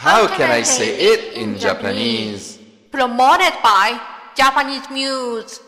How can I say it in Japanese? Promoted by Japanese Muse.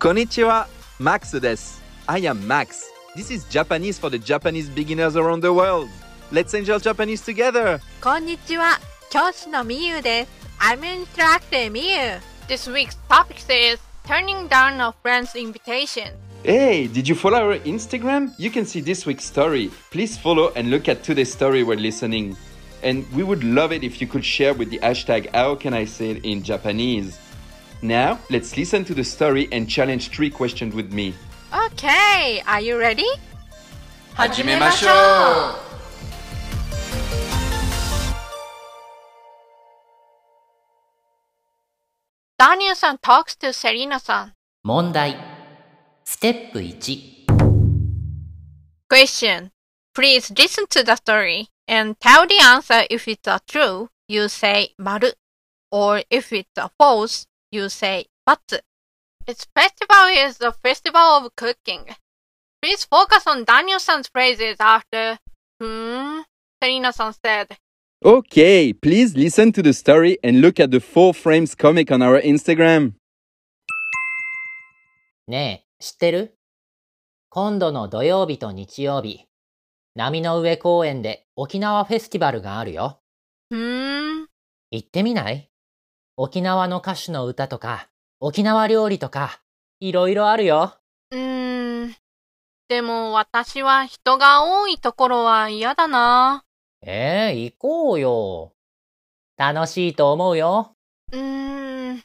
こんにちは、Max です。I am Max. This is Japanese for the Japanese beginners around the world. Let's enjoy Japanese together. こんにちは。教師のみゆです。 I'm instructor Miyu. This week's topic is turning down a friend's invitation. Hey, did you follow our Instagram? You can see this week's story. Please follow and look at today's story while listening. And we would love it if you could share with the hashtag how can I say it in Japanese. Now, let's listen to the story and challenge three questions with me. Okay, are you ready? 始めましょう ダニエルさん talks to セリーナさん。問題。ステップ1。 Question. Please listen to the story and tell the answer if it's a true, you say 丸 or if it's a false, you say ×. Its festival is the festival of cooking. Please focus on Daniel-san's phrases after hmm, Serena-san said. Okay, please listen to the story and look at the four frames comic on our Instagram. ねえ、知ってる今度の土曜日と日曜日、波の上公園で沖縄フェスティバルがあるよ。Hmm, 行ってみない？沖縄の歌手の歌とか、沖縄料理とか、いろいろあるよ。うーん。でも私は人が多いところは嫌だな。え、行こうよ。楽しいと思うよ。うーん。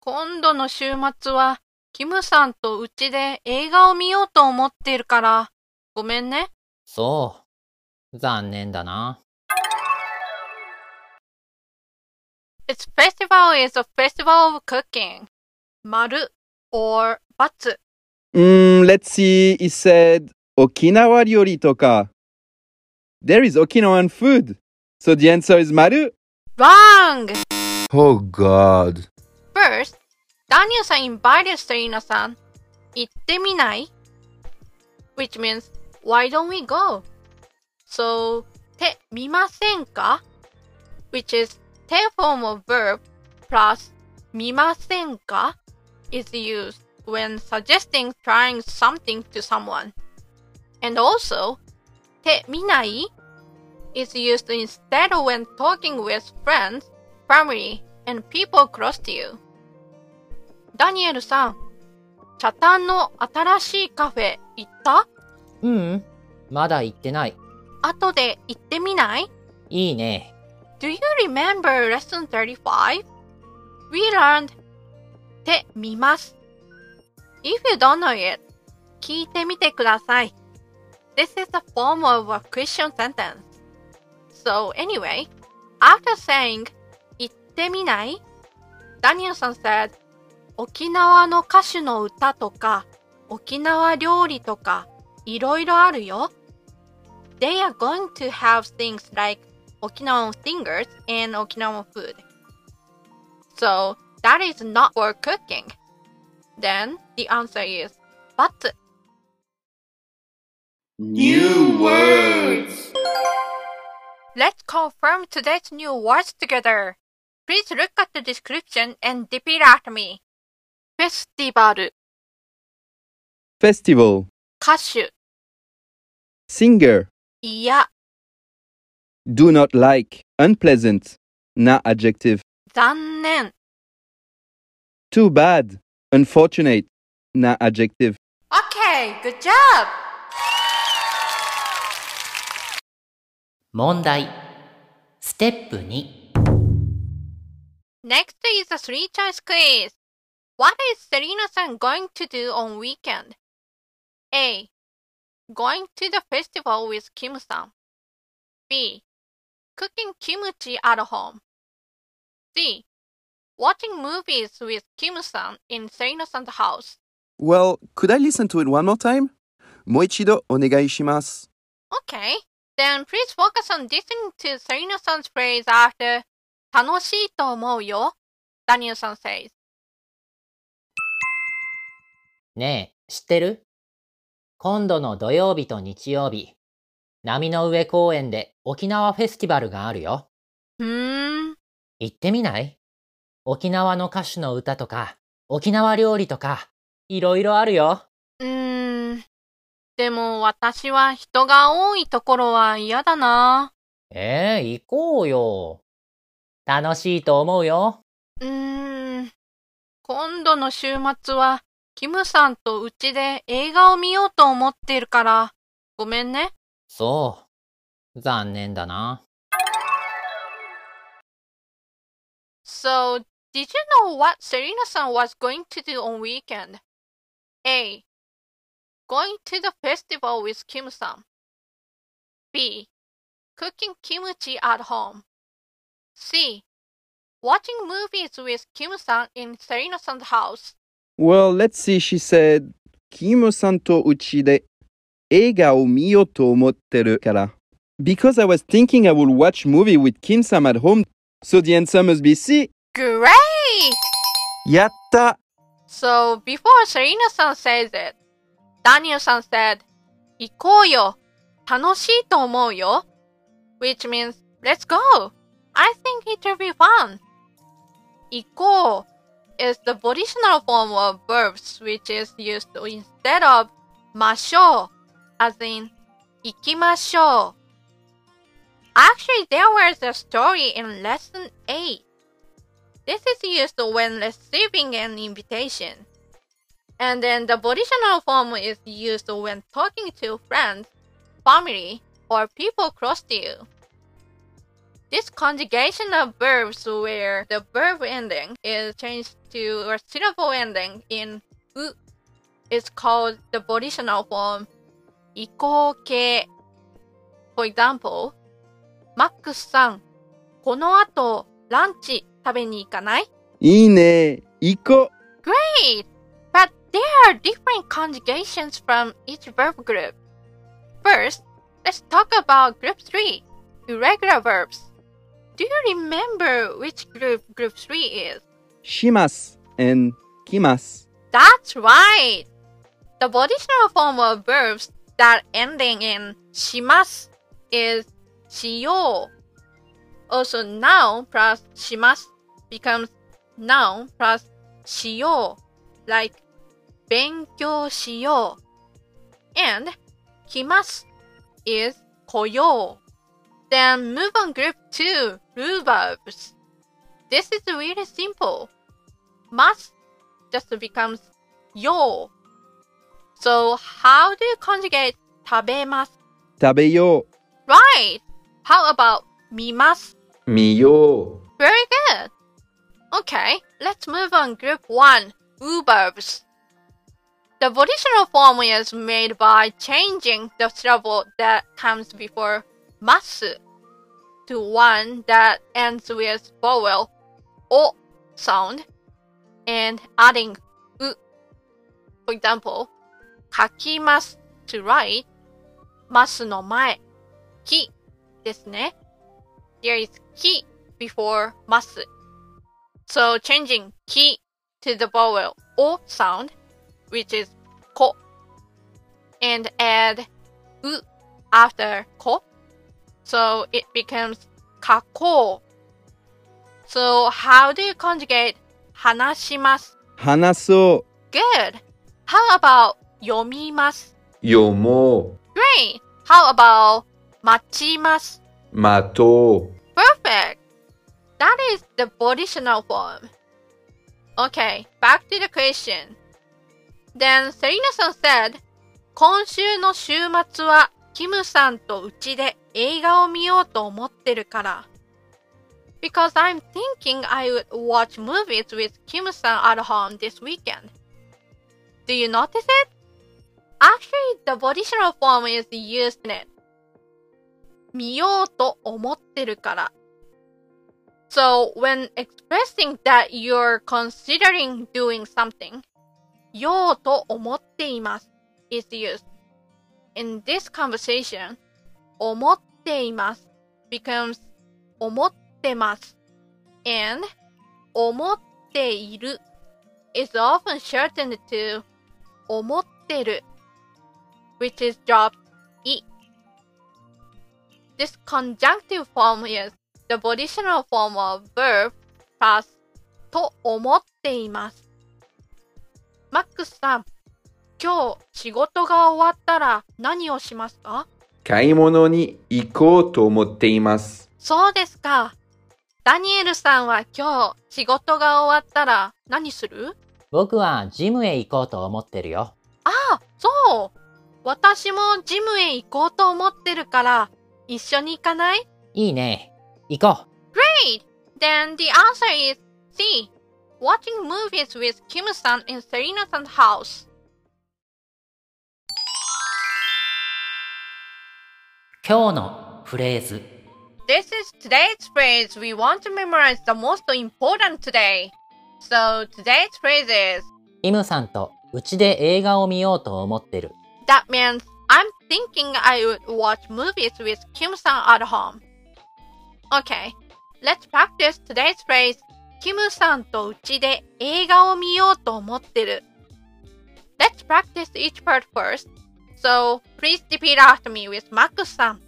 今度の週末は、キムさんとうちで映画を見ようと思っているから、ごめんね。そう。残念だな。It's let's see, he said, 沖縄料理とか。There is Okinawan food. So the answer is maru. Wrong! Oh god. First, Daniel-san invited Serena-san. Itteminai. Which means, why don't we go? So, te mimasen ka? Which is te form of verb plus mimasen ka is used when suggesting trying something to someone. And also, てみない is used instead when talking with friends, family, and people close to you. ダニエルさん、チャタンの新しいカフェ行ったううん、まだ行ってない。後で行ってみないいいね。Do you remember lesson 35? We learned てみます。If you don't know it, 聞いてみてください。This is a form of a question sentence. So anyway, after saying 行ってみない Daniel-san said 沖縄の歌手の歌とか沖縄料理とかいろいろあるよ。They are going to have things like Okinawan singers and Okinawan food. So that is not for cooking. Then the answer is but New words. Let's confirm today's new words together. Please look at the description and repeat after me. Festival, Festival. 歌手、 Singer. いや、 Do not like. Unpleasant. Na adjective. 残念。 Too bad. Unfortunate. Na adjective. Okay, good job! 問題。ステップ2。 Next is a three choice quiz. What is Serena san going to do on weekend? A. Going to the festival with Kim san. B. Cooking kimchi at home. C. Watching movies with Kim san in Serena san's house. Well, could I listen to it one more time? もう一度お願いします。 Okay. Then please focus on listening to Serena san's phrase after 楽しいと思うよ Daniel-san says. ねえ、知ってる？今度の土曜日と日曜日、波の上公園で沖縄フェスティバルがあるよ。うーん。行ってみない？沖縄の歌手の歌とか、沖縄料理とか、いろいろあるよ。うーん。でも私は人が多いところは嫌だな。ええ行こうよ。楽しいと思うよ。うーん。今度の週末は、キムさんとうちで映画を見ようと思っているから、ごめんね。そう。残念だな。So, did you know what Serena-san was going to do on weekend? A. Going to the festival with Kim-san. B. Cooking kimchi at home. C. Watching movies with Kim-san in Serena-san's house. Well, let's see, she said, キムさんとうちで映画を見ようと思ってるから。Because I was thinking I would watch movie with Kim-san at home, so the answer must be C. Great! やった So, before Serena-san says it, Daniel-san said, 行こうよ。楽しいと思うよ。which means, let's go. I think it will be fun. 行こう is the volitional form of verbs which is used instead of ましょう as in 行きましょう Actually, there was a story in lesson 8. This is used when receiving an invitation. And then the volitional form is used when talking to friends, family, or people close to you. This conjugation of verbs where the verb ending is changed to a syllable ending in u is called the volitional form 移行形 For example, マックスさん、この後ランチ食べに行かないいいね行こ Great! There are different conjugations from each verb group. First, let's talk about group 3, irregular verbs. Do you remember which group group 3 is? Shimas and kimas. That's right. The volitional form of verbs that ending in shimas is shiyo. Also noun plus shimas becomes noun plus shiyo like 勉強しよう and 来ます is 来よう Then move on group 2, rule verbs. This is really simple. Must just becomes よう So how do you conjugate 食べます食べよ Right! How about 見ます見よ Very good! Okay, let's move on group 1, wu verbs. The volitional form is made by changing the syllable that comes before ます to one that ends with vowel お sound and adding う For example, 書きます to write ますの前きですね There is き before ます So changing き to the vowel お sound which is ko and add u after ko. So it becomes kako. So how do you conjugate hanashimasu? Hanasu. Good. How about yomimasu? Yomo. Great. How about machimasu? Mato. Perfect. That is the volitional form. Okay, back to the question. Then Serena-san said, 今週の週末はキムさんとうちで映画を見ようと思ってるから。Because I'm thinking I would watch movies with Kim-san at home this weekend. Do you notice it? Actually, the volitional form is used in it. 見ようと思ってるから。So, when expressing that you're considering doing something, ようと思っています is used. In this conversation, 思っています becomes 思ってます and 思っている is often shortened to 思ってる which is dropped e. This conjunctive form is the volitional form of verb plus と思っています。マックスさん、今日仕事が終わったら何をしますか？買い物に行こうと思っています。そうですか。ダニエルさんは今日仕事が終わったら何する？僕はジムへ行こうと思ってるよ。ああ、そう。私もジムへ行こうと思ってるから一緒に行かない？いいね。行こう。Great! Then the answer is C. Watching movies with Kim-san in Serena-san's house. This is today's phrase we want to memorize the most important today. So today's phrase is キムさんとうちで映画を見ようと思ってる That means I'm thinking I would watch movies with Kim-san at home. Okay, let's practice today's phrase キムさんとうちで映画を見ようと思ってる。Let's practice each part first. So, please repeat after me with マックスさん。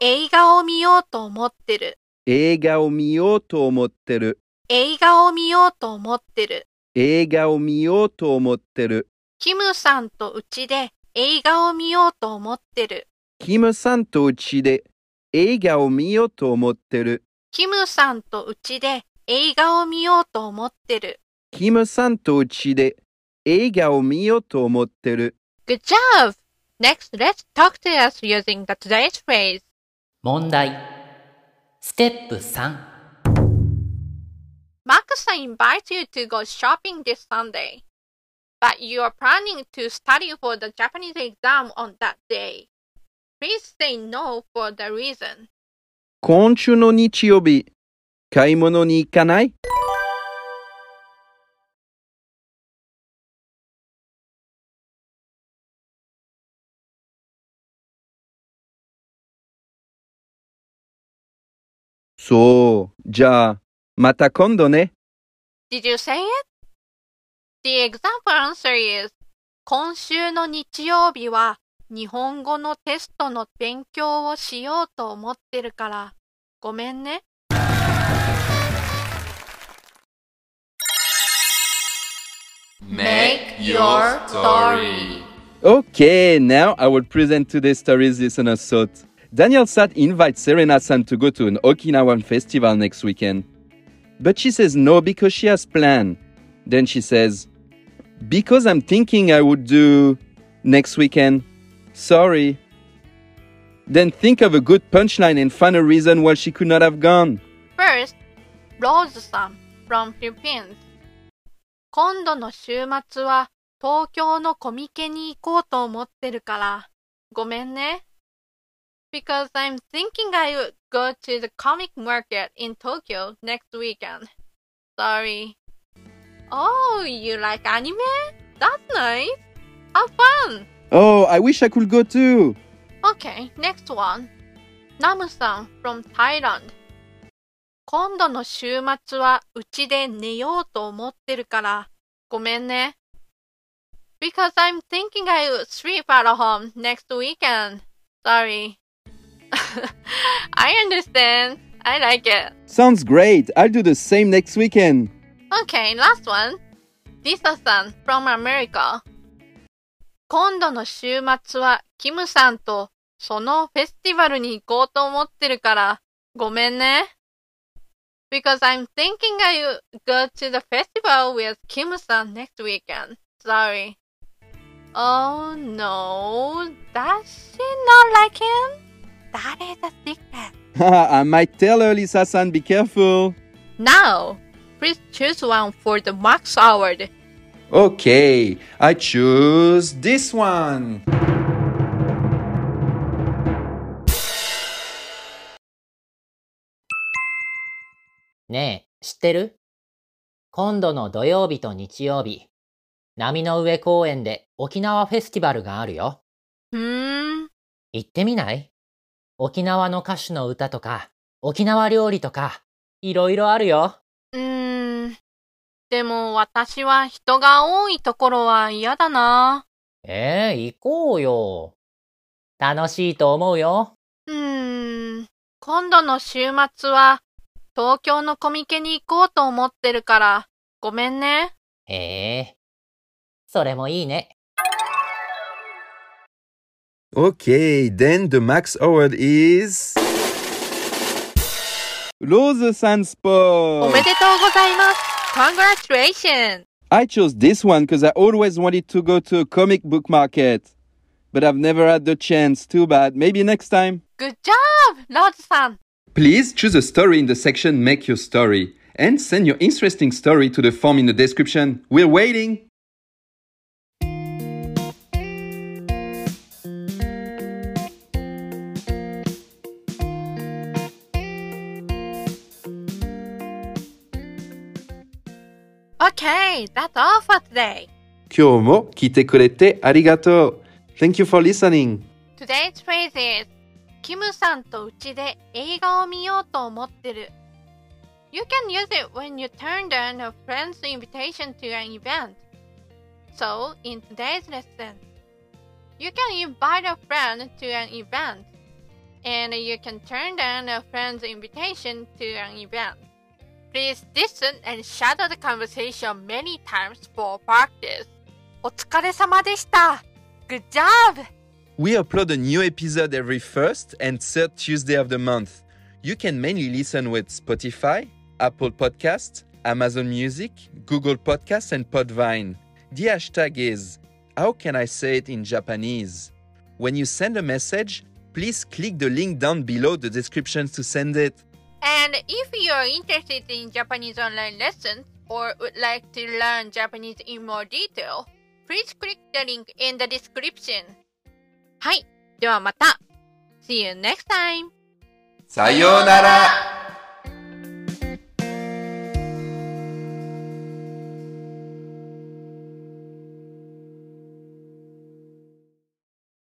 映画を見ようと思ってる。映画を見ようと思ってる。映画を見ようと思ってる。映画を見ようと思ってる。キムさんとうちで映画を見ようと思ってる。キムさんとうちで映画を見ようと思ってる。キムさんとうちで映画を見ようと思ってる。キムさんとうちで映画を見ようと思ってる。Good job! Next, let's talk to us using the today's phrase. 問題。ステップ3。Makusa invites you to go shopping this Sunday, but you are planning to study for the Japanese exam on that day. Please say no for the reason. 今週の日曜日、買い物に行かない？そう、じゃあ、また今度ね。Did you say it? The example answer is 今週の日曜日は日本語のテストの勉強をしようと思ってるからごめんね。Make your story. Okay, now I will present today's stories listeners thought. Daniel-san invites Serena San to go to an Okinawan festival next weekend. But she says no because she has planned. Then she says, because I'm thinking I would do next weekend. Sorry. Then think of a good punchline and find a reason why she could not have gone. First, Rose さん from Philippines 今度の週末は東京のコミケに行こうと思ってるからごめんね。Because I'm thinking I would go to the comic market in Tokyo next weekend. Sorry. Oh, you like anime? That's nice. Have fun. Oh, I wish I could go too. Okay, next one. ナムさん from Thailand 今度の週末はうちで寝ようと思ってるからごめんね。Because I'm thinking I would sleep at home next weekend. Sorry. I understand. I like it. Sounds great. I'll do the same next weekend. Okay, last one. Lisa さん from America 今度の週末はキムさんとそのフェスティバルに行こうと思ってるからごめんね。Because I'm thinking I go to the festival with Kim さん next weekend. Sorry. Oh no, does she not like him? That is a secret. I might tell her, Lisa san, be careful. Now, please choose one for the Max Award. Okay, I choose this one. ねえ、知ってる？今度の土曜日と日曜日、波の上公園で沖縄フェスティバルがあるよ。うーん。行ってみない？沖縄の歌手の歌とか、沖縄料理とか、いろいろあるよ。うーん。ででも私は人が多いところは嫌だな。ええ行こうよ。楽しいと思うよ。うーん、今度の週末は東京のコミケに行こうと思ってるから、ごめんね。へえ。それもいいね。Okay, then the max award is. Rose Sandsport! おめでとうございます。Congratulations! I chose this one because I always wanted to go to a comic book market. But I've never had the chance. Too bad. Maybe next time. Good job, ローズさん。Please choose a story in the section Make Your Story and send your interesting story to the form in the description. We're waiting! Okay, that's all for today. 今日も聞いてくれてありがとう。Thank you for listening. Today's phrase is キムさんとうちで映画を見ようと思ってる。You can use it when you turn down a friend's invitation to an event. So, in today's lesson, you can invite a friend to an event, and you can turn down a friend's invitation to an event. Please listen and shadow the conversation many times for practice. お疲れ様でした。Good job! We upload a new episode every first and third Tuesday of the month. You can mainly listen with Spotify, Apple Podcasts, Amazon Music, Google Podcasts, and Podbean. The hashtag is How can I say it in Japanese? When you send a message, please click the link down below the description to send it. And if you're interested in Japanese online lessons or would like to learn Japanese in more detail, please click the link in the description. はい。ではまた。See you next time! さようなら